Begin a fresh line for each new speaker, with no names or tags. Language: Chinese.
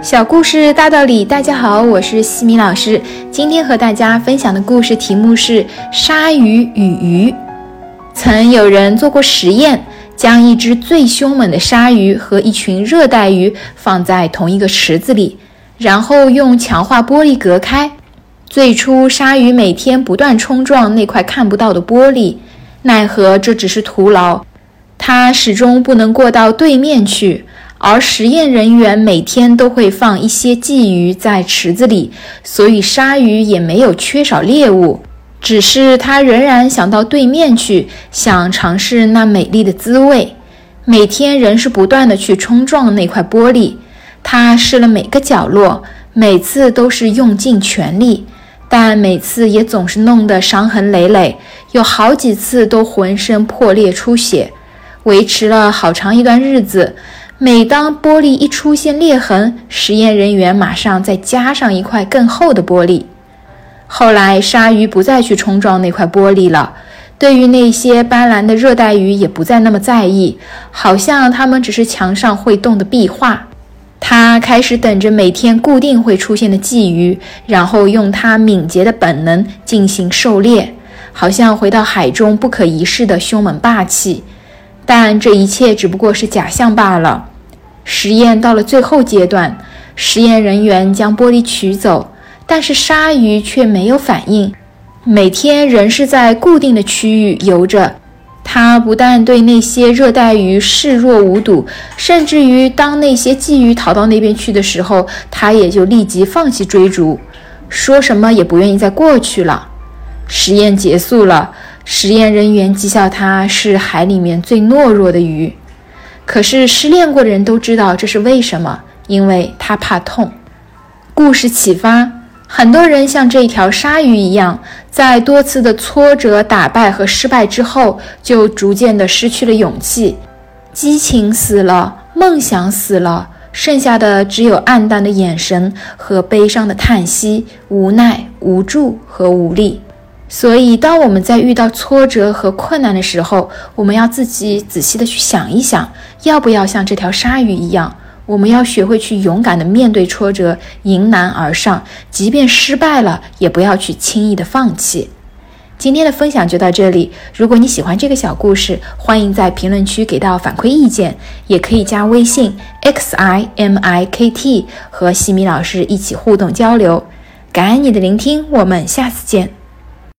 小故事大道理，大家好，我是西米老师。今天和大家分享的故事题目是《鲨鱼与鱼》。曾有人做过实验，将一只最凶猛的鲨鱼和一群热带鱼放在同一个池子里，然后用强化玻璃隔开。最初，鲨鱼每天不断冲撞那块看不到的玻璃，奈何这只是徒劳，它始终不能过到对面去。而实验人员每天都会放一些鲫鱼在池子里，所以鲨鱼也没有缺少猎物。只是它仍然想到对面去，想尝试那美丽的滋味。每天仍是不断的去冲撞那块玻璃，它试了每个角落，每次都是用尽全力，但每次也总是弄得伤痕累累，有好几次都浑身破裂出血，维持了好长一段日子。每当玻璃一出现裂痕，实验人员马上再加上一块更厚的玻璃。后来，鲨鱼不再去冲撞那块玻璃了。对于那些斑斓的热带鱼，也不再那么在意，好像它们只是墙上会动的壁画。它开始等着每天固定会出现的鲫鱼，然后用它敏捷的本能进行狩猎，好像回到海中不可一世的凶猛霸气。但这一切只不过是假象罢了。实验到了最后阶段，实验人员将玻璃取走，但是鲨鱼却没有反应，每天仍是在固定的区域游着。它不但对那些热带鱼视若无睹，甚至于当那些鲫鱼逃到那边去的时候，它也就立即放弃追逐，说什么也不愿意再过去了。实验结束了。实验人员讥笑它是海里面最懦弱的鱼，可是失恋过的人都知道这是为什么，因为他怕痛。故事启发：很多人像这条鲨鱼一样，在多次的挫折、打败和失败之后，就逐渐的失去了勇气，激情死了，梦想死了，剩下的只有暗淡的眼神和悲伤的叹息，无奈、无助和无力。所以，当我们在遇到挫折和困难的时候，我们要自己仔细的去想一想，要不要像这条鲨鱼一样，我们要学会去勇敢的面对挫折，迎难而上，即便失败了，也不要去轻易的放弃。今天的分享就到这里。如果你喜欢这个小故事，欢迎在评论区给到反馈意见，也可以加微信 x i m i k t 和西米老师一起互动交流。感恩你的聆听，我们下次见。